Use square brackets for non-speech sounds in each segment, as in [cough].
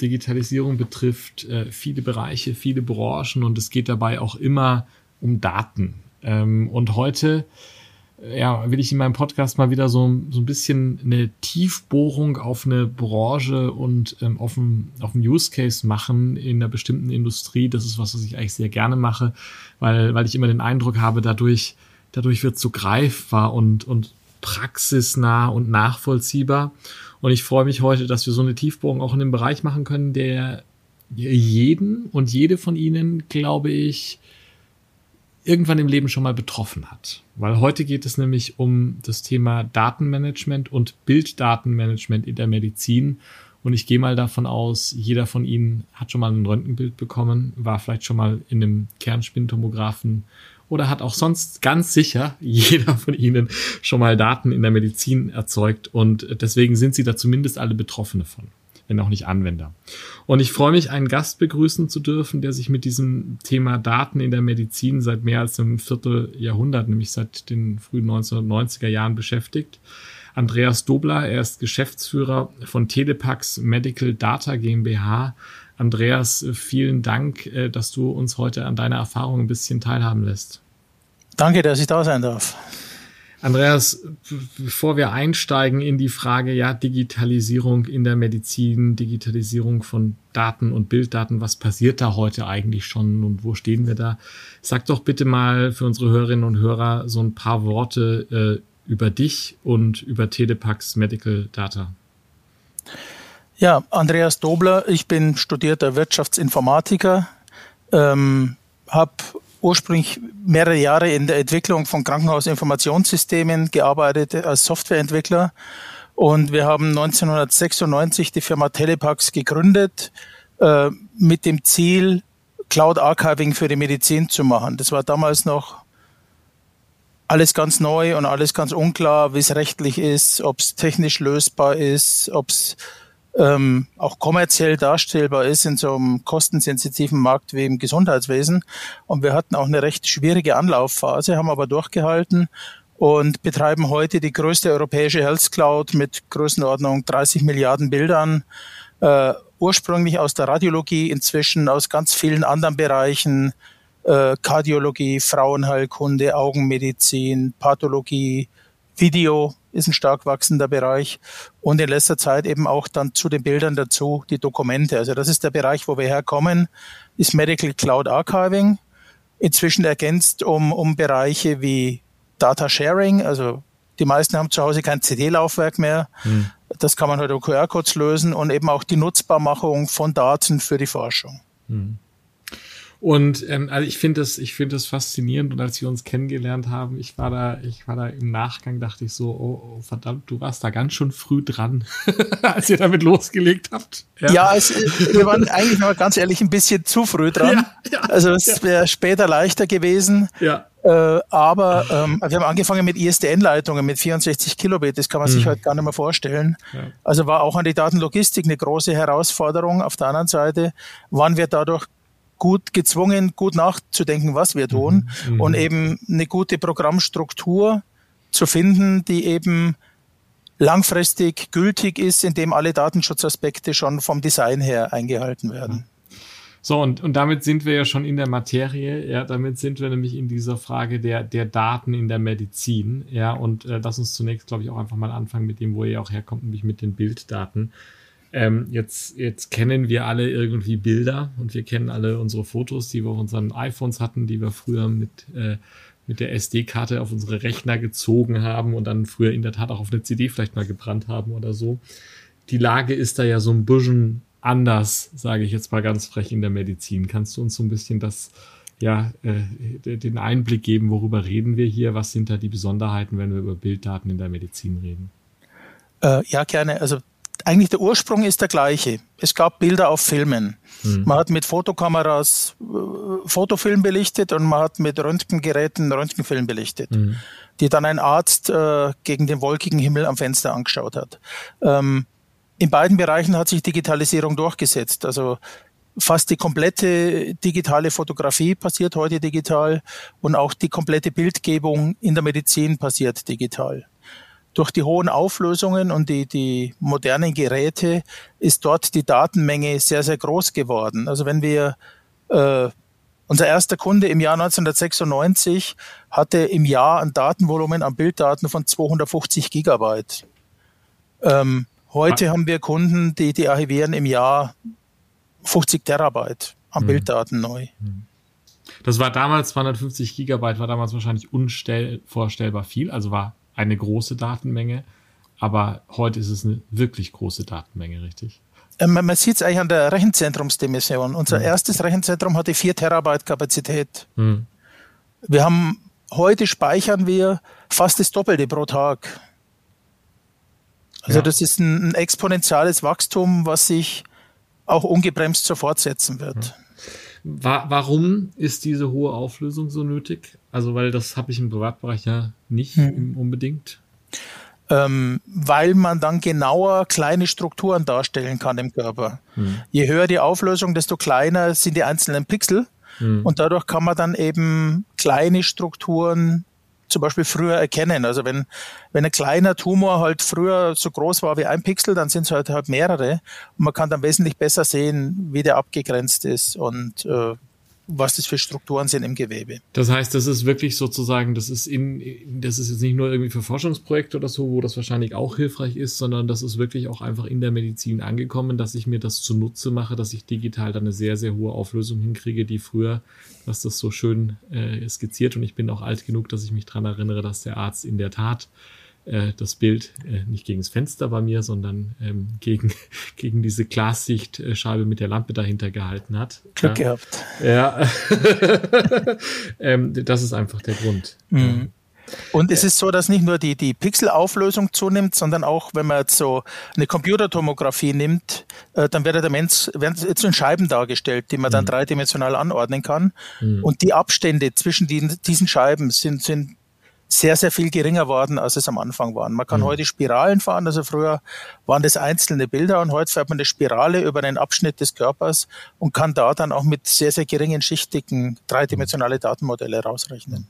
Digitalisierung betrifft äh, viele Bereiche, viele Branchen und es geht dabei auch immer um Daten. Ähm, und heute äh, ja, will ich in meinem Podcast mal wieder so, so ein bisschen eine Tiefbohrung auf eine Branche und ähm, auf, einen, auf Use Case machen in einer bestimmten Industrie. Das ist was, was ich eigentlich sehr gerne mache, weil, weil ich immer den Eindruck habe, dadurch, dadurch wird so greifbar und, und praxisnah und nachvollziehbar. Und ich freue mich heute, dass wir so eine Tiefbohrung auch in einem Bereich machen können, der jeden und jede von Ihnen, glaube ich, irgendwann im Leben schon mal betroffen hat. Weil heute geht es nämlich um das Thema Datenmanagement und Bilddatenmanagement in der Medizin. Und ich gehe mal davon aus, jeder von Ihnen hat schon mal ein Röntgenbild bekommen, war vielleicht schon mal in einem Kernspintomographen oder hat auch sonst ganz sicher jeder von Ihnen schon mal Daten in der Medizin erzeugt und deswegen sind Sie da zumindest alle Betroffene von, wenn auch nicht Anwender. Und ich freue mich, einen Gast begrüßen zu dürfen, der sich mit diesem Thema Daten in der Medizin seit mehr als einem Vierteljahrhundert, nämlich seit den frühen 1990er Jahren beschäftigt. Andreas Dobler, er ist Geschäftsführer von Telepax Medical Data GmbH Andreas, vielen Dank, äh, dass du uns heute an deiner Erfahrung ein bisschen teilhaben lässt. Danke, dass ich da sein darf. Andreas, bevor wir einsteigen in die Frage, ja, Digitalisierung in der Medizin, Digitalisierung von Daten und Bilddaten, was passiert da heute eigentlich schon und wo stehen wir da? Sag doch bitte mal für unsere Hörerinnen und Hörer so ein paar Worte äh, über dich und über Telepax Medical Data. Ja, Andreas Dobler, ich bin studierter Wirtschaftsinformatiker, ähm, habe ursprünglich mehrere Jahre in der Entwicklung von Krankenhausinformationssystemen gearbeitet als Softwareentwickler und wir haben 1996 die Firma Telepax gegründet äh, mit dem Ziel, Cloud Archiving für die Medizin zu machen. Das war damals noch alles ganz neu und alles ganz unklar, wie es rechtlich ist, ob es technisch lösbar ist, ob es ähm, auch kommerziell darstellbar ist in so einem kostensensitiven Markt wie im Gesundheitswesen. Und wir hatten auch eine recht schwierige Anlaufphase, haben aber durchgehalten und betreiben heute die größte europäische Health Cloud mit Größenordnung 30 Milliarden Bildern, äh, ursprünglich aus der Radiologie, inzwischen aus ganz vielen anderen Bereichen, äh, Kardiologie, Frauenheilkunde, Augenmedizin, Pathologie, Video, ist ein stark wachsender Bereich und in letzter Zeit eben auch dann zu den Bildern dazu die Dokumente. Also das ist der Bereich, wo wir herkommen, ist Medical Cloud Archiving. Inzwischen ergänzt um, um Bereiche wie Data Sharing, also die meisten haben zu Hause kein CD-Laufwerk mehr. Hm. Das kann man heute halt QR-Codes lösen und eben auch die Nutzbarmachung von Daten für die Forschung. Hm. Und ähm, also ich finde das, ich finde das faszinierend. Und als wir uns kennengelernt haben, ich war da, ich war da im Nachgang, dachte ich so, oh, oh verdammt, du warst da ganz schön früh dran, [laughs] als ihr damit losgelegt habt. Ja, ja es, wir waren eigentlich mal ganz ehrlich ein bisschen zu früh dran. Ja, ja, also es wäre später leichter gewesen. Ja. Äh, aber ähm, wir haben angefangen mit ISDN-Leitungen mit 64 Kilobit. Das kann man sich mhm. heute gar nicht mehr vorstellen. Ja. Also war auch an die Datenlogistik eine große Herausforderung. Auf der anderen Seite waren wir dadurch gut gezwungen, gut nachzudenken, was wir tun mhm, mhm, und eben eine gute Programmstruktur zu finden, die eben langfristig gültig ist, indem alle Datenschutzaspekte schon vom Design her eingehalten werden. So, und, und damit sind wir ja schon in der Materie, ja, damit sind wir nämlich in dieser Frage der, der Daten in der Medizin, ja, und äh, lass uns zunächst, glaube ich, auch einfach mal anfangen mit dem, wo ihr auch herkommt, nämlich mit den Bilddaten. Ähm, jetzt, jetzt kennen wir alle irgendwie Bilder und wir kennen alle unsere Fotos, die wir auf unseren iPhones hatten, die wir früher mit, äh, mit der SD-Karte auf unsere Rechner gezogen haben und dann früher in der Tat auch auf eine CD vielleicht mal gebrannt haben oder so. Die Lage ist da ja so ein bisschen anders, sage ich jetzt mal ganz frech in der Medizin. Kannst du uns so ein bisschen das, ja, äh, den Einblick geben, worüber reden wir hier? Was sind da die Besonderheiten, wenn wir über Bilddaten in der Medizin reden? Äh, ja, gerne. Also eigentlich der Ursprung ist der gleiche. Es gab Bilder auf Filmen. Mhm. Man hat mit Fotokameras äh, Fotofilm belichtet und man hat mit Röntgengeräten Röntgenfilm belichtet, mhm. die dann ein Arzt äh, gegen den wolkigen Himmel am Fenster angeschaut hat. Ähm, in beiden Bereichen hat sich Digitalisierung durchgesetzt. Also fast die komplette digitale Fotografie passiert heute digital und auch die komplette Bildgebung in der Medizin passiert digital. Durch die hohen Auflösungen und die, die modernen Geräte ist dort die Datenmenge sehr, sehr groß geworden. Also wenn wir äh, unser erster Kunde im Jahr 1996 hatte im Jahr ein Datenvolumen an Bilddaten von 250 Gigabyte. Ähm, heute ah. haben wir Kunden, die, die archivieren im Jahr 50 Terabyte an hm. Bilddaten neu. Hm. Das war damals 250 Gigabyte, war damals wahrscheinlich unvorstellbar viel, also war eine große Datenmenge, aber heute ist es eine wirklich große Datenmenge, richtig? Ähm, man sieht es eigentlich an der Rechenzentrumsdimension. Unser mhm. erstes Rechenzentrum hatte 4 Terabyte Kapazität. Mhm. Wir haben, heute speichern wir fast das Doppelte pro Tag. Also ja. das ist ein, ein exponentielles Wachstum, was sich auch ungebremst so fortsetzen wird. Warum ist diese hohe Auflösung so nötig? Also, weil das habe ich im Privatbereich ja nicht hm. unbedingt. Ähm, weil man dann genauer kleine Strukturen darstellen kann im Körper. Hm. Je höher die Auflösung, desto kleiner sind die einzelnen Pixel. Hm. Und dadurch kann man dann eben kleine Strukturen zum Beispiel früher erkennen. Also wenn, wenn ein kleiner Tumor halt früher so groß war wie ein Pixel, dann sind es halt, halt mehrere. Und man kann dann wesentlich besser sehen, wie der abgegrenzt ist und äh, was das für Strukturen sind im Gewebe. Das heißt, das ist wirklich sozusagen, das ist in, das ist jetzt nicht nur irgendwie für Forschungsprojekte oder so, wo das wahrscheinlich auch hilfreich ist, sondern das ist wirklich auch einfach in der Medizin angekommen, dass ich mir das zunutze mache, dass ich digital dann eine sehr, sehr hohe Auflösung hinkriege, die früher, was das so schön äh, skizziert und ich bin auch alt genug, dass ich mich dran erinnere, dass der Arzt in der Tat äh, das Bild äh, nicht gegen das Fenster bei mir, sondern ähm, gegen, [laughs] gegen diese Glassichtscheibe mit der Lampe dahinter gehalten hat. Glück ja. gehabt. Ja. [laughs] ähm, das ist einfach der Grund. Mhm. Und es ist so, dass nicht nur die, die Pixelauflösung zunimmt, sondern auch, wenn man jetzt so eine Computertomographie nimmt, äh, dann wird der Mensch, werden jetzt in Scheiben dargestellt, die man dann mhm. dreidimensional anordnen kann. Mhm. Und die Abstände zwischen die, diesen Scheiben sind, sind sehr, sehr viel geringer worden, als es am Anfang waren. Man kann mhm. heute Spiralen fahren, also früher waren das einzelne Bilder und heute fährt man eine Spirale über einen Abschnitt des Körpers und kann da dann auch mit sehr, sehr geringen Schichtdicken dreidimensionale Datenmodelle rausrechnen.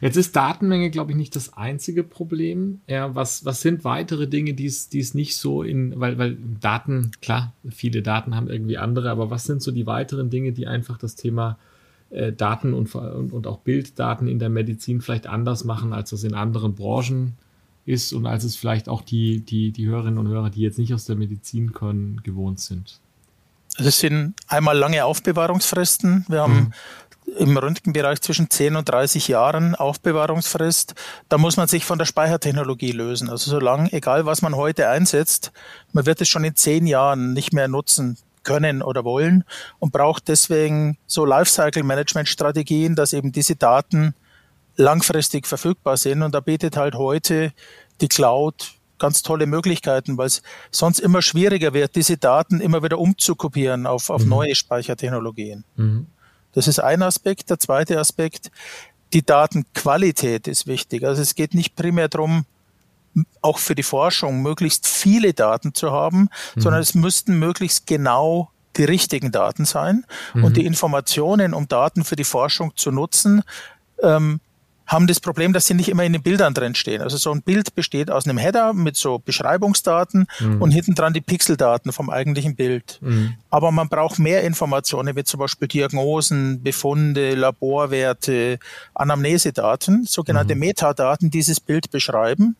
Jetzt ist Datenmenge, glaube ich, nicht das einzige Problem. Ja, was, was sind weitere Dinge, die es, die es nicht so in, weil, weil Daten, klar, viele Daten haben irgendwie andere, aber was sind so die weiteren Dinge, die einfach das Thema äh, Daten und, und, auch Bilddaten in der Medizin vielleicht anders machen, als das in anderen Branchen ist und als es vielleicht auch die, die, die Hörerinnen und Hörer, die jetzt nicht aus der Medizin können, gewohnt sind. Also es sind einmal lange Aufbewahrungsfristen. Wir haben mhm im Röntgenbereich zwischen 10 und 30 Jahren Aufbewahrungsfrist. Da muss man sich von der Speichertechnologie lösen. Also solange, egal was man heute einsetzt, man wird es schon in zehn Jahren nicht mehr nutzen können oder wollen und braucht deswegen so Lifecycle-Management-Strategien, dass eben diese Daten langfristig verfügbar sind. Und da bietet halt heute die Cloud ganz tolle Möglichkeiten, weil es sonst immer schwieriger wird, diese Daten immer wieder umzukopieren auf, auf mhm. neue Speichertechnologien. Mhm. Das ist ein Aspekt. Der zweite Aspekt, die Datenqualität ist wichtig. Also es geht nicht primär darum, auch für die Forschung möglichst viele Daten zu haben, mhm. sondern es müssten möglichst genau die richtigen Daten sein. Mhm. Und die Informationen, um Daten für die Forschung zu nutzen, ähm, haben das Problem, dass sie nicht immer in den Bildern drin stehen. Also so ein Bild besteht aus einem Header mit so Beschreibungsdaten mhm. und hinten dran die Pixeldaten vom eigentlichen Bild. Mhm. Aber man braucht mehr Informationen, wie zum Beispiel Diagnosen, Befunde, Laborwerte, Anamnesedaten, sogenannte mhm. Metadaten, dieses Bild beschreiben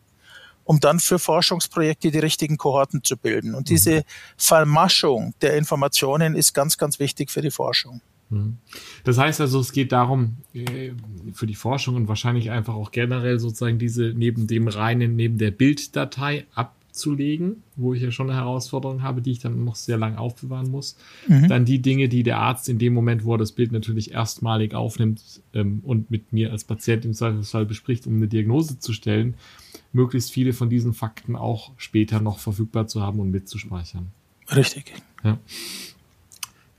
um dann für Forschungsprojekte die richtigen Kohorten zu bilden. Und diese mhm. Vermaschung der Informationen ist ganz, ganz wichtig für die Forschung. Mhm. Das heißt also, es geht darum, äh, für die Forschung und wahrscheinlich einfach auch generell sozusagen diese neben dem reinen, neben der Bilddatei ab, abzulegen, wo ich ja schon eine Herausforderung habe, die ich dann noch sehr lang aufbewahren muss. Mhm. Dann die Dinge, die der Arzt in dem Moment, wo er das Bild natürlich erstmalig aufnimmt ähm, und mit mir als Patient im Zweifelsfall bespricht, um eine Diagnose zu stellen, möglichst viele von diesen Fakten auch später noch verfügbar zu haben und mitzuspeichern. Richtig. Ja.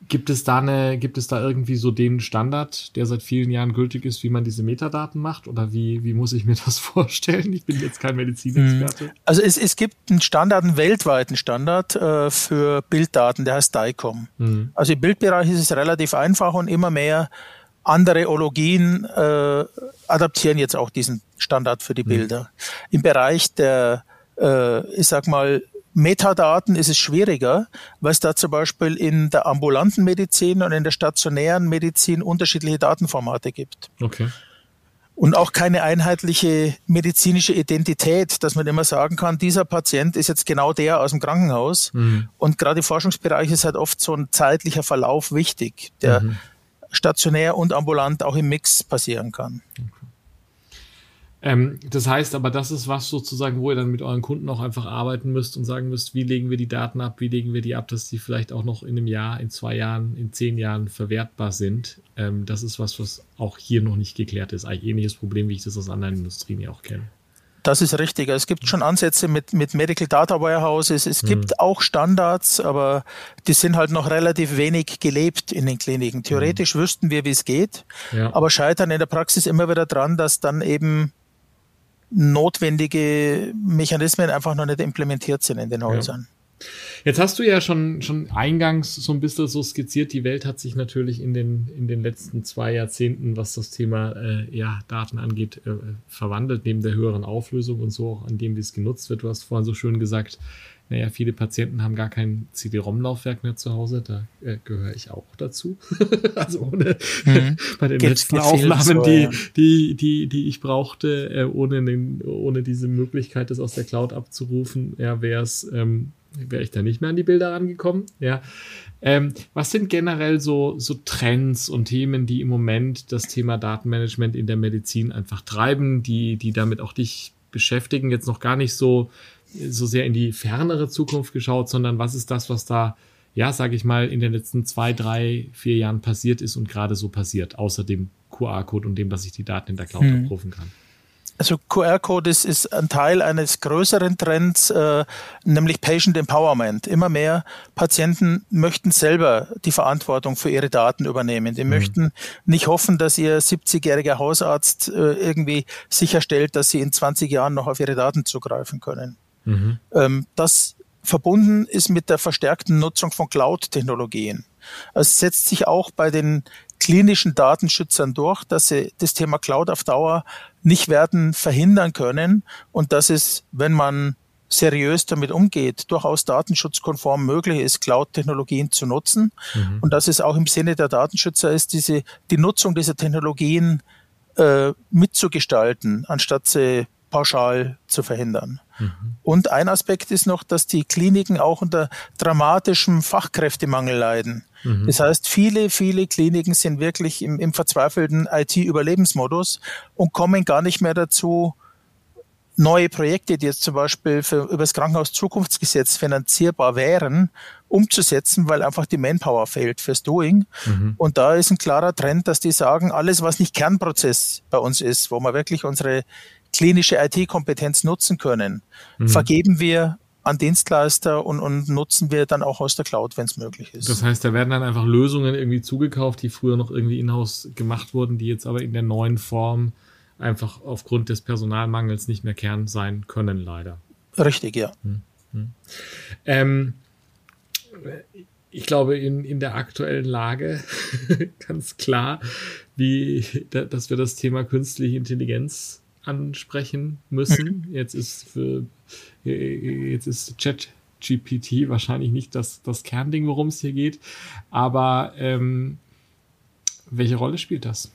Gibt es da eine, gibt es da irgendwie so den Standard, der seit vielen Jahren gültig ist, wie man diese Metadaten macht? Oder wie, wie muss ich mir [laughs] das vorstellen? Ich bin jetzt kein Medizinexperte. Also es, es gibt einen Standard, einen weltweiten Standard äh, für Bilddaten, der heißt DICOM. Mhm. Also im Bildbereich ist es relativ einfach und immer mehr andere Ologien äh, adaptieren jetzt auch diesen Standard für die mhm. Bilder. Im Bereich der, äh, ich sag mal, Metadaten ist es schwieriger, weil es da zum Beispiel in der ambulanten Medizin und in der stationären Medizin unterschiedliche Datenformate gibt. Okay. Und auch keine einheitliche medizinische Identität, dass man immer sagen kann, dieser Patient ist jetzt genau der aus dem Krankenhaus. Mhm. Und gerade im Forschungsbereich ist halt oft so ein zeitlicher Verlauf wichtig, der mhm. Stationär und ambulant auch im Mix passieren kann. Ähm, das heißt aber, das ist was sozusagen, wo ihr dann mit euren Kunden auch einfach arbeiten müsst und sagen müsst, wie legen wir die Daten ab, wie legen wir die ab, dass die vielleicht auch noch in einem Jahr, in zwei Jahren, in zehn Jahren verwertbar sind. Ähm, das ist was, was auch hier noch nicht geklärt ist. Eigentlich ähnliches Problem, wie ich das aus anderen Industrien ja auch kenne. Das ist richtig. Es gibt schon Ansätze mit, mit Medical Data Warehouses. Es gibt mhm. auch Standards, aber die sind halt noch relativ wenig gelebt in den Kliniken. Theoretisch mhm. wüssten wir, wie es geht, ja. aber scheitern in der Praxis immer wieder dran, dass dann eben notwendige Mechanismen einfach noch nicht implementiert sind in den Häusern. Jetzt hast du ja schon, schon eingangs so ein bisschen so skizziert, die Welt hat sich natürlich in den, in den letzten zwei Jahrzehnten, was das Thema äh, ja, Daten angeht, äh, verwandelt, neben der höheren Auflösung und so auch an dem, wie es genutzt wird. Du hast vorhin so schön gesagt, naja, viele Patienten haben gar kein CD-ROM-Laufwerk mehr zu Hause, da äh, gehöre ich auch dazu. [laughs] also ohne mhm. [laughs] bei den Geht letzten Aufnahmen, so, die, die, die, die ich brauchte, äh, ohne, den, ohne diese Möglichkeit, das aus der Cloud abzurufen, ja, wäre es, ähm, wäre ich da nicht mehr an die Bilder rangekommen. Ja. Ähm, was sind generell so, so Trends und Themen, die im Moment das Thema Datenmanagement in der Medizin einfach treiben, die, die damit auch dich beschäftigen? Jetzt noch gar nicht so so sehr in die fernere Zukunft geschaut, sondern was ist das, was da, ja, sage ich mal, in den letzten zwei, drei, vier Jahren passiert ist und gerade so passiert, außer dem QR-Code und dem, dass ich die Daten in der Cloud hm. abrufen kann. Also QR-Code ist, ist ein Teil eines größeren Trends, äh, nämlich Patient Empowerment. Immer mehr Patienten möchten selber die Verantwortung für ihre Daten übernehmen. Die mhm. möchten nicht hoffen, dass ihr 70-jähriger Hausarzt äh, irgendwie sicherstellt, dass sie in 20 Jahren noch auf ihre Daten zugreifen können. Mhm. Ähm, das verbunden ist mit der verstärkten Nutzung von Cloud-Technologien. Es setzt sich auch bei den klinischen Datenschützern durch, dass sie das Thema Cloud auf Dauer nicht werden verhindern können und dass es, wenn man seriös damit umgeht, durchaus datenschutzkonform möglich ist, Cloud-Technologien zu nutzen mhm. und dass es auch im Sinne der Datenschützer ist, diese die Nutzung dieser Technologien äh, mitzugestalten, anstatt sie pauschal zu verhindern. Mhm. Und ein Aspekt ist noch, dass die Kliniken auch unter dramatischem Fachkräftemangel leiden. Mhm. Das heißt, viele, viele Kliniken sind wirklich im, im verzweifelten IT-Überlebensmodus und kommen gar nicht mehr dazu, neue Projekte, die jetzt zum Beispiel für, über das Krankenhaus-Zukunftsgesetz finanzierbar wären, umzusetzen, weil einfach die Manpower fehlt fürs Doing. Mhm. Und da ist ein klarer Trend, dass die sagen, alles, was nicht Kernprozess bei uns ist, wo wir wirklich unsere klinische IT-Kompetenz nutzen können, mhm. vergeben wir an Dienstleister und, und nutzen wir dann auch aus der Cloud, wenn es möglich ist. Das heißt, da werden dann einfach Lösungen irgendwie zugekauft, die früher noch irgendwie in-house gemacht wurden, die jetzt aber in der neuen Form einfach aufgrund des Personalmangels nicht mehr Kern sein können, leider. Richtig, ja. Hm, hm. Ähm, ich glaube, in, in der aktuellen Lage [laughs] ganz klar, wie, dass wir das Thema künstliche Intelligenz ansprechen müssen. Jetzt ist für jetzt ist ChatGPT wahrscheinlich nicht das, das Kernding, worum es hier geht. Aber ähm, welche Rolle spielt das?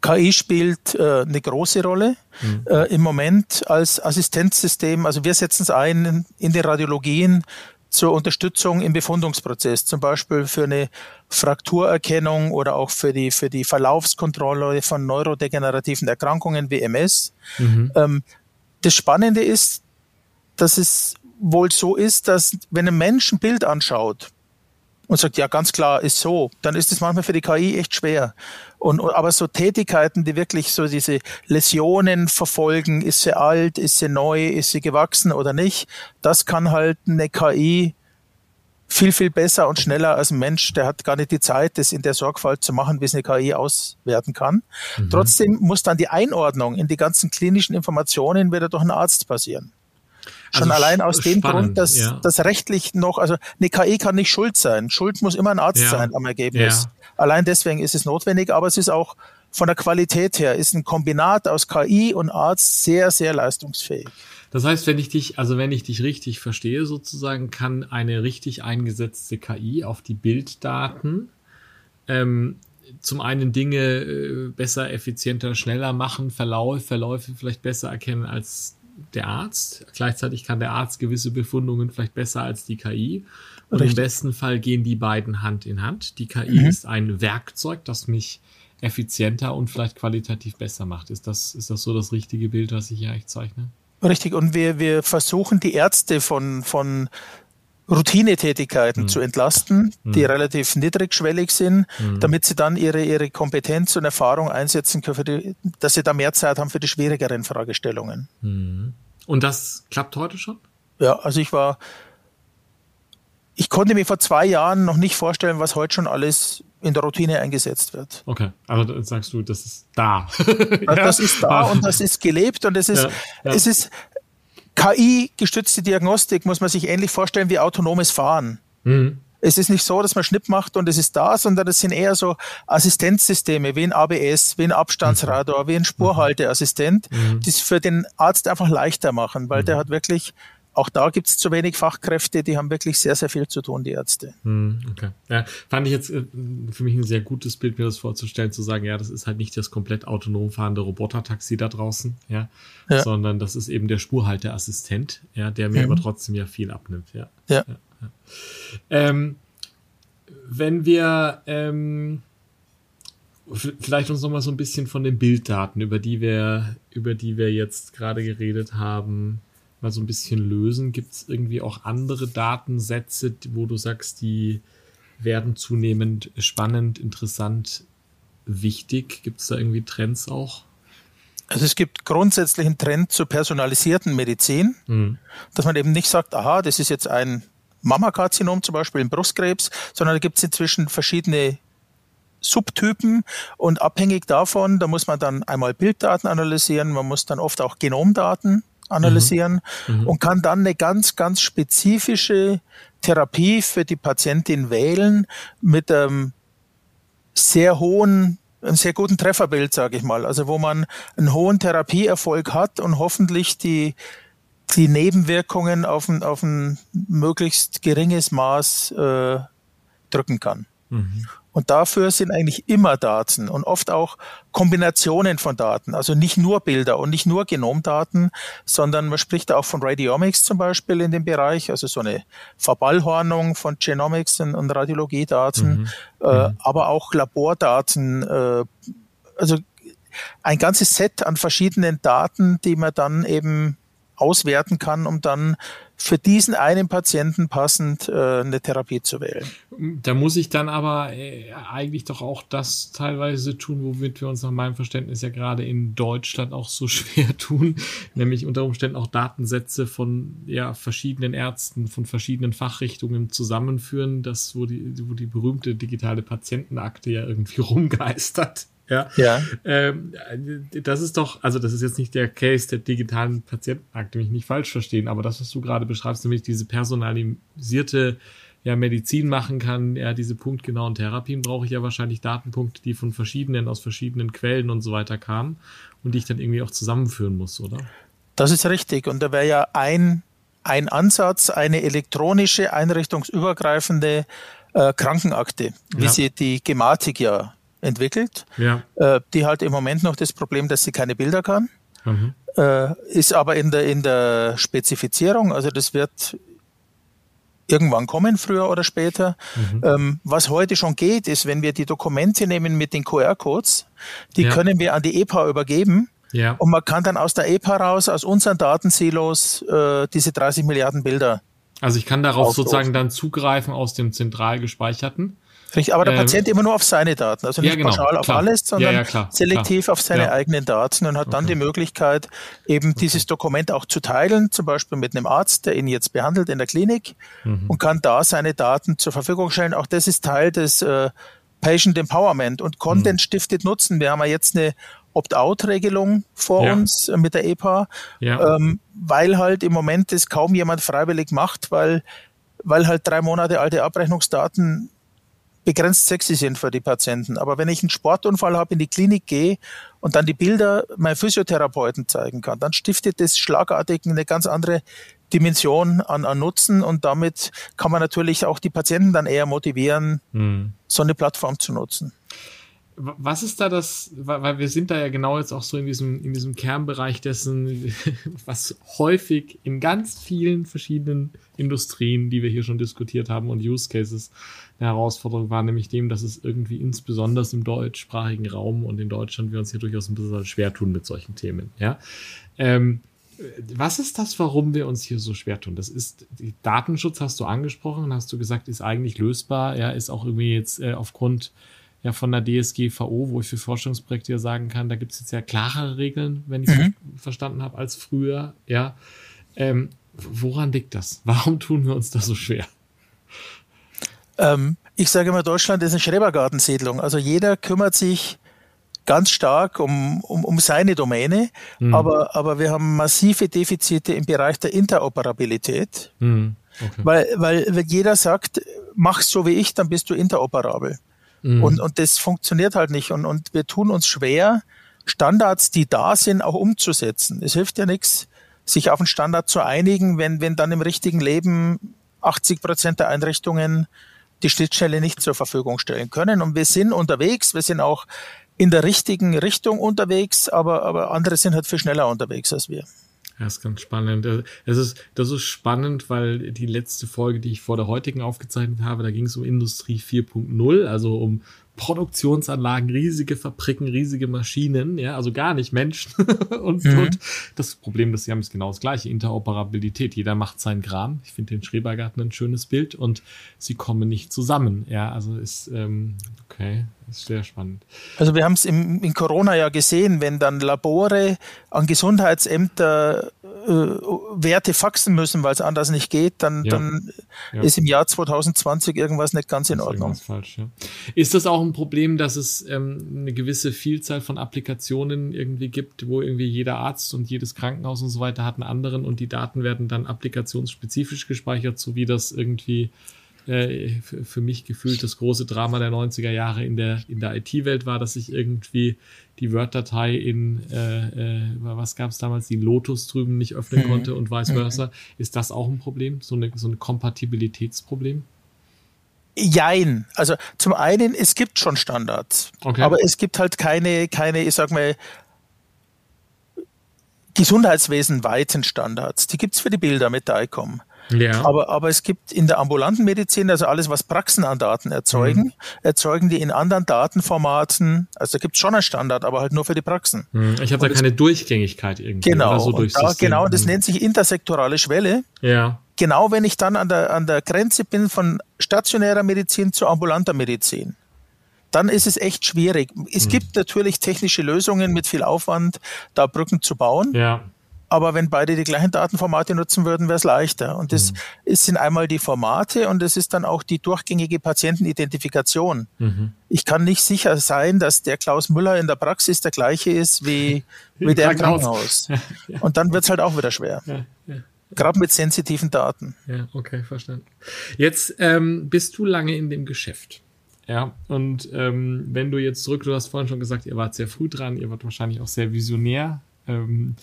KI spielt äh, eine große Rolle mhm. äh, im Moment als Assistenzsystem. Also wir setzen es ein in den Radiologien zur Unterstützung im Befundungsprozess, zum Beispiel für eine Frakturerkennung oder auch für die, für die Verlaufskontrolle von neurodegenerativen Erkrankungen wie MS. Mhm. Ähm, das Spannende ist, dass es wohl so ist, dass wenn ein Mensch ein Bild anschaut und sagt, ja, ganz klar, ist so, dann ist es manchmal für die KI echt schwer. Und, aber so Tätigkeiten, die wirklich so diese Läsionen verfolgen, ist sie alt, ist sie neu, ist sie gewachsen oder nicht, das kann halt eine KI viel, viel besser und schneller als ein Mensch. Der hat gar nicht die Zeit, das in der Sorgfalt zu machen, wie es eine KI auswerten kann. Mhm. Trotzdem muss dann die Einordnung in die ganzen klinischen Informationen wieder durch einen Arzt passieren. Schon also allein aus dem Grund, dass ja. das rechtlich noch, also eine KI kann nicht schuld sein. Schuld muss immer ein Arzt ja. sein am Ergebnis. Ja. Allein deswegen ist es notwendig, aber es ist auch von der Qualität her, ist ein Kombinat aus KI und Arzt sehr, sehr leistungsfähig. Das heißt, wenn ich dich, also wenn ich dich richtig verstehe, sozusagen, kann eine richtig eingesetzte KI auf die Bilddaten ähm, zum einen Dinge äh, besser, effizienter, schneller machen, Verlauf, Verläufe vielleicht besser erkennen als der Arzt. Gleichzeitig kann der Arzt gewisse Befundungen vielleicht besser als die KI. Und Richtig. im besten Fall gehen die beiden Hand in Hand. Die KI mhm. ist ein Werkzeug, das mich effizienter und vielleicht qualitativ besser macht. Ist das, ist das so das richtige Bild, was ich hier eigentlich zeichne? Richtig, und wir, wir versuchen die Ärzte von, von Routinetätigkeiten mhm. zu entlasten, die mhm. relativ niedrigschwellig sind, mhm. damit sie dann ihre, ihre Kompetenz und Erfahrung einsetzen können, die, dass sie da mehr Zeit haben für die schwierigeren Fragestellungen. Mhm. Und das klappt heute schon? Ja, also ich war, ich konnte mir vor zwei Jahren noch nicht vorstellen, was heute schon alles in der Routine eingesetzt wird. Okay, aber dann sagst du, das ist da. [laughs] ja. Das ist da und das ist gelebt und es ist, ja, ja. es ist KI-gestützte Diagnostik, muss man sich ähnlich vorstellen wie autonomes Fahren. Mhm. Es ist nicht so, dass man Schnipp macht und es ist da, sondern es sind eher so Assistenzsysteme wie ein ABS, wie ein Abstandsradar, wie ein Spurhalteassistent, mhm. die es für den Arzt einfach leichter machen, weil mhm. der hat wirklich auch da gibt es zu wenig Fachkräfte, die haben wirklich sehr, sehr viel zu tun, die Ärzte. Hm, okay. Ja, fand ich jetzt äh, für mich ein sehr gutes Bild, mir das vorzustellen, zu sagen, ja, das ist halt nicht das komplett autonom fahrende Robotertaxi da draußen, ja, ja. sondern das ist eben der Spurhalteassistent, ja, der mir mhm. aber trotzdem ja viel abnimmt, ja. Ja. ja, ja. Ähm, wenn wir ähm, vielleicht uns noch mal so ein bisschen von den Bilddaten, über die wir, über die wir jetzt gerade geredet haben, mal so ein bisschen lösen? Gibt es irgendwie auch andere Datensätze, wo du sagst, die werden zunehmend spannend, interessant, wichtig? Gibt es da irgendwie Trends auch? Also es gibt grundsätzlich einen Trend zur personalisierten Medizin, mhm. dass man eben nicht sagt, aha, das ist jetzt ein Mammakarzinom zum Beispiel im Brustkrebs, sondern da gibt es inzwischen verschiedene Subtypen und abhängig davon, da muss man dann einmal Bilddaten analysieren, man muss dann oft auch Genomdaten analysieren mhm. mhm. und kann dann eine ganz, ganz spezifische Therapie für die Patientin wählen mit einem sehr hohen einen sehr guten Trefferbild, sage ich mal. Also wo man einen hohen Therapieerfolg hat und hoffentlich die, die Nebenwirkungen auf ein, auf ein möglichst geringes Maß äh, drücken kann. Mhm. Und dafür sind eigentlich immer Daten und oft auch Kombinationen von Daten. Also nicht nur Bilder und nicht nur Genomdaten, sondern man spricht auch von Radiomics zum Beispiel in dem Bereich, also so eine Verballhornung von Genomics und, und Radiologiedaten, mhm. Äh, mhm. aber auch Labordaten. Äh, also ein ganzes Set an verschiedenen Daten, die man dann eben auswerten kann, um dann für diesen einen Patienten passend äh, eine Therapie zu wählen. Da muss ich dann aber äh, eigentlich doch auch das teilweise tun, womit wir uns nach meinem Verständnis ja gerade in Deutschland auch so [laughs] schwer tun, nämlich unter Umständen auch Datensätze von ja, verschiedenen Ärzten, von verschiedenen Fachrichtungen zusammenführen, das, wo die, wo die berühmte digitale Patientenakte ja irgendwie [laughs] rumgeistert. Ja. ja. Ähm, das ist doch, also das ist jetzt nicht der Case der digitalen Patientenakte, mich nicht falsch verstehen, aber das, was du gerade beschreibst, nämlich diese personalisierte ja, Medizin machen kann, ja, diese punktgenauen Therapien, brauche ich ja wahrscheinlich Datenpunkte, die von verschiedenen, aus verschiedenen Quellen und so weiter kamen und die ich dann irgendwie auch zusammenführen muss, oder? Das ist richtig. Und da wäre ja ein, ein Ansatz, eine elektronische, einrichtungsübergreifende äh, Krankenakte, wie ja. sie die Gematik ja entwickelt. Ja. Äh, die hat im Moment noch das Problem, dass sie keine Bilder kann. Mhm. Äh, ist aber in der, in der Spezifizierung, also das wird irgendwann kommen, früher oder später. Mhm. Ähm, was heute schon geht, ist, wenn wir die Dokumente nehmen mit den QR-Codes, die ja. können wir an die EPA übergeben Ja. Und man kann dann aus der EPA raus, aus unseren Datensilos, äh, diese 30 Milliarden Bilder. Also ich kann darauf aufrufen. sozusagen dann zugreifen aus dem zentral gespeicherten. Richtig, aber der ähm, Patient immer nur auf seine Daten, also nicht ja, genau, pauschal auf klar. alles, sondern ja, ja, klar, selektiv klar. auf seine eigenen Daten und hat dann okay. die Möglichkeit, eben okay. dieses Dokument auch zu teilen, zum Beispiel mit einem Arzt, der ihn jetzt behandelt in der Klinik mhm. und kann da seine Daten zur Verfügung stellen. Auch das ist Teil des äh, Patient Empowerment und Content mhm. stiftet Nutzen. Wir haben ja jetzt eine Opt-out-Regelung vor ja. uns mit der EPA, ja. ähm, weil halt im Moment das kaum jemand freiwillig macht, weil, weil halt drei Monate alte Abrechnungsdaten begrenzt sexy sind für die Patienten. Aber wenn ich einen Sportunfall habe, in die Klinik gehe und dann die Bilder meinen Physiotherapeuten zeigen kann, dann stiftet das schlagartig eine ganz andere Dimension an, an Nutzen und damit kann man natürlich auch die Patienten dann eher motivieren, mhm. so eine Plattform zu nutzen. Was ist da das, weil wir sind da ja genau jetzt auch so in diesem, in diesem Kernbereich dessen, [laughs] was häufig in ganz vielen verschiedenen Industrien, die wir hier schon diskutiert haben und Use Cases eine Herausforderung war, nämlich dem, dass es irgendwie insbesondere im deutschsprachigen Raum und in Deutschland wir uns hier durchaus ein bisschen schwer tun mit solchen Themen, ja. Ähm, was ist das, warum wir uns hier so schwer tun? Das ist, Datenschutz hast du angesprochen, hast du gesagt, ist eigentlich lösbar, ja, ist auch irgendwie jetzt äh, aufgrund ja von der DSGVO, wo ich für Forschungsprojekte ja sagen kann, da gibt es jetzt ja klarere Regeln, wenn ich mhm. verstanden habe, als früher. Ja, ähm, woran liegt das? Warum tun wir uns das so schwer? Ähm, ich sage immer, Deutschland ist eine Schrebergartensiedlung. Also jeder kümmert sich ganz stark um, um, um seine Domäne, mhm. aber, aber wir haben massive Defizite im Bereich der Interoperabilität, mhm. okay. weil, weil wenn jeder sagt, mach so wie ich, dann bist du interoperabel. Mhm. Und, und das funktioniert halt nicht. Und, und wir tun uns schwer, Standards, die da sind, auch umzusetzen. Es hilft ja nichts, sich auf einen Standard zu einigen, wenn, wenn dann im richtigen Leben 80 Prozent der Einrichtungen die Schnittstelle nicht zur Verfügung stellen können. Und wir sind unterwegs, wir sind auch in der richtigen Richtung unterwegs, aber, aber andere sind halt viel schneller unterwegs als wir. Ja, ist ganz spannend. Es ist, das ist spannend, weil die letzte Folge, die ich vor der heutigen aufgezeichnet habe, da ging es um Industrie 4.0, also um Produktionsanlagen, riesige Fabriken, riesige Maschinen, ja, also gar nicht Menschen. [laughs] und, mhm. und, das Problem, das sie haben, ist genau das gleiche, Interoperabilität. Jeder macht seinen Kram. Ich finde den Schrebergarten ein schönes Bild und sie kommen nicht zusammen. Ja, also ist, ähm, okay, ist sehr spannend. Also wir haben es in Corona ja gesehen, wenn dann Labore an Gesundheitsämter äh, Werte faxen müssen, weil es anders nicht geht, dann, ja. dann ja. ist im Jahr 2020 irgendwas nicht ganz in Ordnung. Ist, falsch, ja. ist das auch ein Problem, dass es ähm, eine gewisse Vielzahl von Applikationen irgendwie gibt, wo irgendwie jeder Arzt und jedes Krankenhaus und so weiter hat einen anderen und die Daten werden dann applikationsspezifisch gespeichert, so wie das irgendwie äh, für mich gefühlt das große Drama der 90er Jahre in der, in der IT-Welt war, dass ich irgendwie die Word-Datei in, äh, äh, was gab es damals, die Lotus drüben nicht öffnen mhm. konnte und vice versa. Mhm. Ist das auch ein Problem, so, eine, so ein Kompatibilitätsproblem? Jein. Also zum einen, es gibt schon Standards, okay. aber es gibt halt keine, keine, ich sag mal, Gesundheitswesen weiten Standards. Die gibt's für die Bilder mit DICOM. Ja. Aber, aber es gibt in der ambulanten Medizin, also alles, was Praxen an Daten erzeugen, mhm. erzeugen die in anderen Datenformaten. Also da gibt es schon einen Standard, aber halt nur für die Praxen. Mhm. Ich habe da keine Durchgängigkeit irgendwie. Genau, so und da, genau, das mhm. nennt sich intersektorale Schwelle. Ja. Genau, wenn ich dann an der, an der Grenze bin von stationärer Medizin zu ambulanter Medizin dann ist es echt schwierig. Es mhm. gibt natürlich technische Lösungen mit viel Aufwand, da Brücken zu bauen. Ja. Aber wenn beide die gleichen Datenformate nutzen würden, wäre es leichter. Und das mhm. sind einmal die Formate und es ist dann auch die durchgängige Patientenidentifikation. Mhm. Ich kann nicht sicher sein, dass der Klaus Müller in der Praxis der gleiche ist wie, [laughs] wie der im Krankenhaus. Ja, [laughs] ja. Und dann wird es halt auch wieder schwer. Ja, Gerade mit sensitiven Daten. Ja, okay, verstanden. Jetzt ähm, bist du lange in dem Geschäft. Ja, und ähm, wenn du jetzt zurück, du hast vorhin schon gesagt, ihr wart sehr früh dran, ihr wart wahrscheinlich auch sehr visionär. Ähm,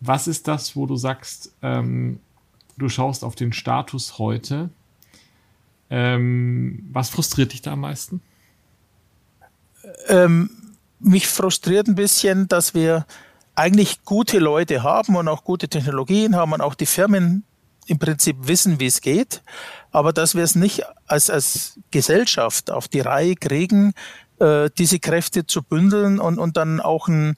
was ist das, wo du sagst, ähm, du schaust auf den Status heute? Ähm, was frustriert dich da am meisten? Ähm, mich frustriert ein bisschen, dass wir eigentlich gute Leute haben und auch gute Technologien haben und auch die Firmen im Prinzip wissen, wie es geht, aber dass wir es nicht als, als Gesellschaft auf die Reihe kriegen, äh, diese Kräfte zu bündeln und, und dann auch ein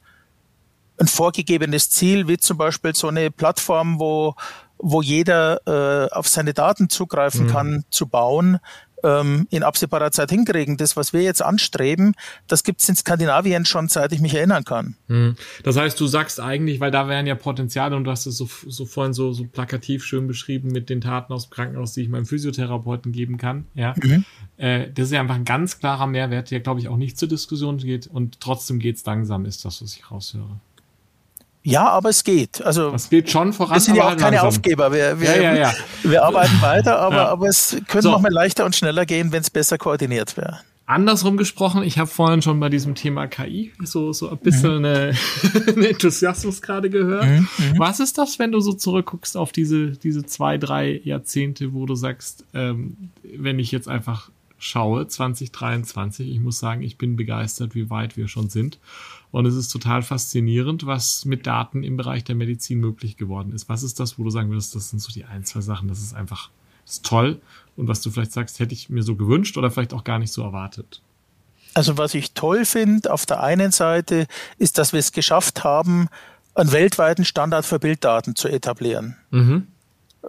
ein vorgegebenes Ziel, wie zum Beispiel so eine Plattform, wo, wo jeder äh, auf seine Daten zugreifen mhm. kann, zu bauen, ähm, in absehbarer Zeit hinkriegen. Das, was wir jetzt anstreben, das gibt es in Skandinavien schon, seit ich mich erinnern kann. Mhm. Das heißt, du sagst eigentlich, weil da wären ja Potenziale und du hast es so, so vorhin so, so plakativ schön beschrieben mit den Taten aus dem Krankenhaus, die ich meinem Physiotherapeuten geben kann. Ja, mhm. äh, das ist ja einfach ein ganz klarer Mehrwert, der glaube ich auch nicht zur Diskussion geht und trotzdem geht's langsam, ist das, was ich raushöre. Ja, aber es geht. Also es geht schon voran. Wir sind ja auch keine langsam. Aufgeber. Wir, wir, ja, ja, ja. wir arbeiten weiter, aber, aber es könnte so. noch mal leichter und schneller gehen, wenn es besser koordiniert wäre. Andersrum gesprochen, ich habe vorhin schon bei diesem Thema KI so, so ein bisschen mhm. eine, [laughs] einen Enthusiasmus gerade gehört. Mhm, mhm. Was ist das, wenn du so zurückguckst auf diese, diese zwei, drei Jahrzehnte, wo du sagst, ähm, wenn ich jetzt einfach schaue, 2023, ich muss sagen, ich bin begeistert, wie weit wir schon sind. Und es ist total faszinierend, was mit Daten im Bereich der Medizin möglich geworden ist. Was ist das, wo du sagen würdest, das sind so die ein, zwei Sachen, das ist einfach das ist toll. Und was du vielleicht sagst, hätte ich mir so gewünscht oder vielleicht auch gar nicht so erwartet. Also was ich toll finde, auf der einen Seite ist, dass wir es geschafft haben, einen weltweiten Standard für Bilddaten zu etablieren. Mhm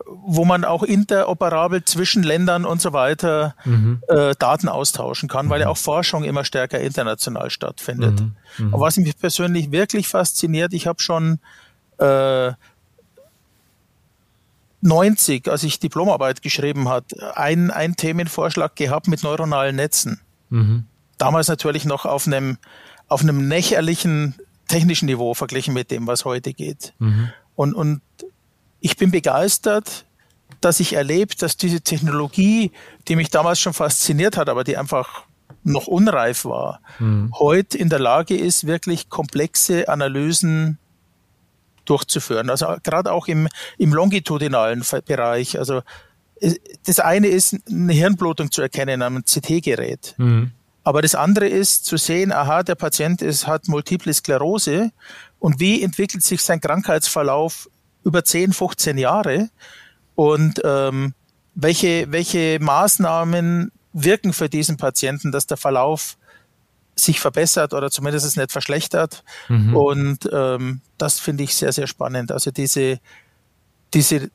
wo man auch interoperabel zwischen Ländern und so weiter mhm. äh, Daten austauschen kann, weil ja auch Forschung immer stärker international stattfindet. Mhm. Mhm. Und was mich persönlich wirklich fasziniert, ich habe schon äh, 90, als ich Diplomarbeit geschrieben hat, einen, einen Themenvorschlag gehabt mit neuronalen Netzen. Mhm. Damals natürlich noch auf einem, auf einem nächerlichen technischen Niveau verglichen mit dem, was heute geht. Mhm. Und, und ich bin begeistert, dass ich erlebe, dass diese Technologie, die mich damals schon fasziniert hat, aber die einfach noch unreif war, mhm. heute in der Lage ist, wirklich komplexe Analysen durchzuführen. Also gerade auch im, im longitudinalen Bereich. Also das eine ist, eine Hirnblutung zu erkennen am CT-Gerät. Mhm. Aber das andere ist zu sehen, aha, der Patient ist, hat Multiple Sklerose und wie entwickelt sich sein Krankheitsverlauf über 10, 15 Jahre und ähm, welche, welche Maßnahmen wirken für diesen Patienten, dass der Verlauf sich verbessert oder zumindest es nicht verschlechtert. Mhm. Und ähm, das finde ich sehr, sehr spannend. Also diese, diese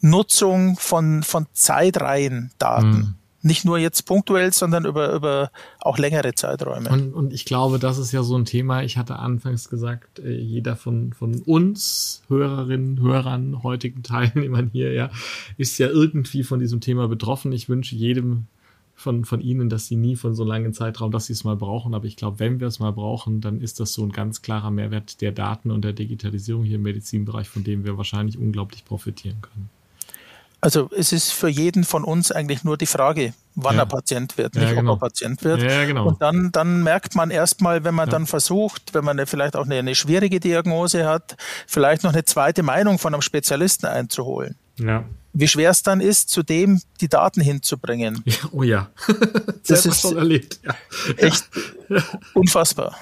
Nutzung von, von Zeitreihendaten. Mhm nicht nur jetzt punktuell, sondern über, über auch längere Zeiträume. Und, und ich glaube, das ist ja so ein Thema. Ich hatte anfangs gesagt, äh, jeder von, von uns, Hörerinnen, Hörern, heutigen Teilnehmern hier, ja, ist ja irgendwie von diesem Thema betroffen. Ich wünsche jedem von, von Ihnen, dass Sie nie von so langen Zeitraum, dass Sie es mal brauchen. Aber ich glaube, wenn wir es mal brauchen, dann ist das so ein ganz klarer Mehrwert der Daten und der Digitalisierung hier im Medizinbereich, von dem wir wahrscheinlich unglaublich profitieren können. Also es ist für jeden von uns eigentlich nur die Frage, wann ja. er Patient wird, nicht ja, genau. ob er Patient wird. Ja, genau. Und dann, dann merkt man erstmal, wenn man dann versucht, wenn man vielleicht auch eine, eine, schwierige Diagnose hat, vielleicht noch eine zweite Meinung von einem Spezialisten einzuholen. Wie schwer es dann ist, zu dem die Daten hinzubringen. Oh ja. [laughs] das ist schon erlebt. Echt unfassbar.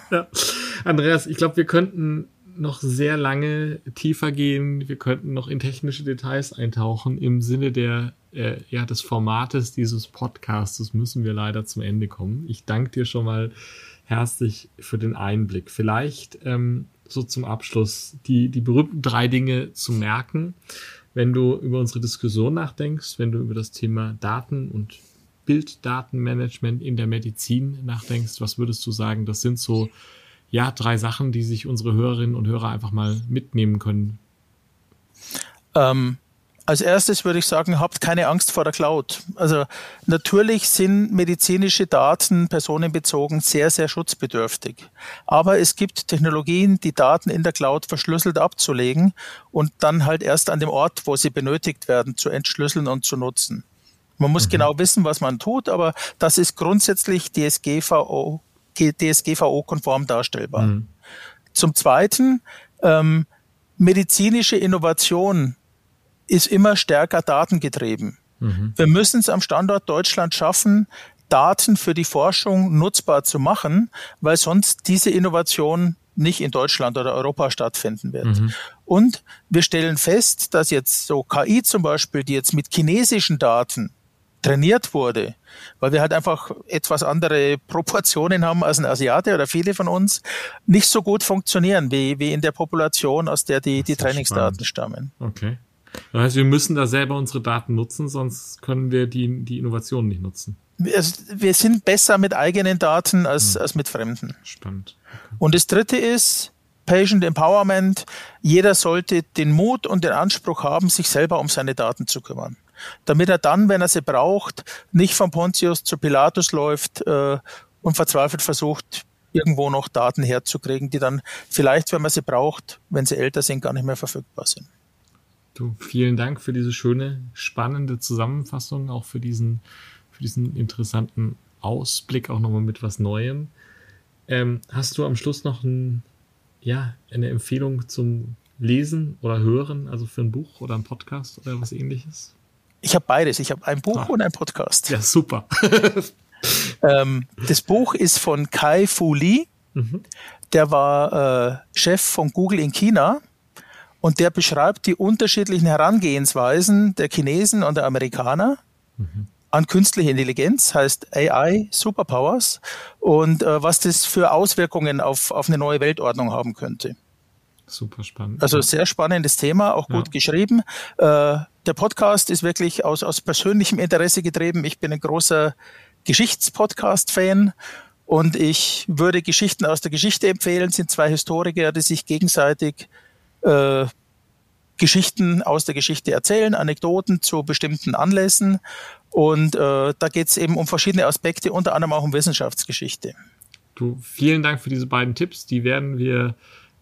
Andreas, ich glaube, wir könnten noch sehr lange tiefer gehen. Wir könnten noch in technische Details eintauchen. Im Sinne der, äh, ja, des Formates dieses Podcasts müssen wir leider zum Ende kommen. Ich danke dir schon mal herzlich für den Einblick. Vielleicht ähm, so zum Abschluss die, die berühmten drei Dinge zu merken, wenn du über unsere Diskussion nachdenkst, wenn du über das Thema Daten und Bilddatenmanagement in der Medizin nachdenkst. Was würdest du sagen? Das sind so ja, drei Sachen, die sich unsere Hörerinnen und Hörer einfach mal mitnehmen können? Ähm, als erstes würde ich sagen, habt keine Angst vor der Cloud. Also natürlich sind medizinische Daten personenbezogen sehr, sehr schutzbedürftig. Aber es gibt Technologien, die Daten in der Cloud verschlüsselt abzulegen und dann halt erst an dem Ort, wo sie benötigt werden, zu entschlüsseln und zu nutzen. Man muss mhm. genau wissen, was man tut, aber das ist grundsätzlich DSGVO DSGVO-konform darstellbar. Mhm. Zum Zweiten, ähm, medizinische Innovation ist immer stärker datengetrieben. Mhm. Wir müssen es am Standort Deutschland schaffen, Daten für die Forschung nutzbar zu machen, weil sonst diese Innovation nicht in Deutschland oder Europa stattfinden wird. Mhm. Und wir stellen fest, dass jetzt so KI zum Beispiel, die jetzt mit chinesischen Daten trainiert wurde, weil wir halt einfach etwas andere Proportionen haben als ein Asiate oder viele von uns, nicht so gut funktionieren wie, wie in der Population, aus der die, die Trainingsdaten spannend. stammen. Okay. Das heißt, wir müssen da selber unsere Daten nutzen, sonst können wir die, die Innovationen nicht nutzen. Wir, wir sind besser mit eigenen Daten als, hm. als mit fremden. Spannend. Okay. Und das dritte ist, Patient Empowerment. Jeder sollte den Mut und den Anspruch haben, sich selber um seine Daten zu kümmern. Damit er dann, wenn er sie braucht, nicht von Pontius zu Pilatus läuft äh, und verzweifelt versucht, irgendwo noch Daten herzukriegen, die dann vielleicht, wenn man sie braucht, wenn sie älter sind, gar nicht mehr verfügbar sind. Du, vielen Dank für diese schöne, spannende Zusammenfassung, auch für diesen, für diesen interessanten Ausblick, auch nochmal mit was Neuem. Ähm, hast du am Schluss noch ein, ja, eine Empfehlung zum Lesen oder Hören, also für ein Buch oder ein Podcast oder was ähnliches? Ich habe beides. Ich habe ein Buch ah. und ein Podcast. Ja, super. [laughs] ähm, das Buch ist von Kai Fu Lee. Mhm. Der war äh, Chef von Google in China und der beschreibt die unterschiedlichen Herangehensweisen der Chinesen und der Amerikaner mhm. an künstliche Intelligenz, heißt AI Superpowers, und äh, was das für Auswirkungen auf, auf eine neue Weltordnung haben könnte. Super spannend. Also sehr spannendes Thema, auch gut ja. geschrieben. Äh, der Podcast ist wirklich aus, aus persönlichem Interesse getrieben. Ich bin ein großer Geschichtspodcast-Fan und ich würde Geschichten aus der Geschichte empfehlen. Es sind zwei Historiker, die sich gegenseitig äh, Geschichten aus der Geschichte erzählen, Anekdoten zu bestimmten Anlässen. Und äh, da geht es eben um verschiedene Aspekte, unter anderem auch um Wissenschaftsgeschichte. Du, vielen Dank für diese beiden Tipps. Die werden wir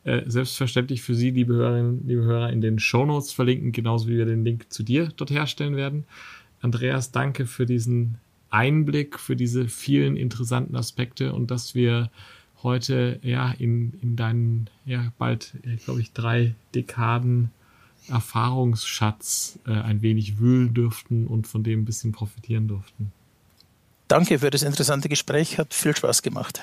äh, selbstverständlich für Sie, liebe Hörerinnen, liebe Hörer, in den Show Notes verlinken, genauso wie wir den Link zu dir dort herstellen werden. Andreas, danke für diesen Einblick, für diese vielen interessanten Aspekte und dass wir heute ja in, in deinen ja bald, glaube ich, drei Dekaden Erfahrungsschatz äh, ein wenig wühlen dürften und von dem ein bisschen profitieren durften. Danke für das interessante Gespräch, hat viel Spaß gemacht.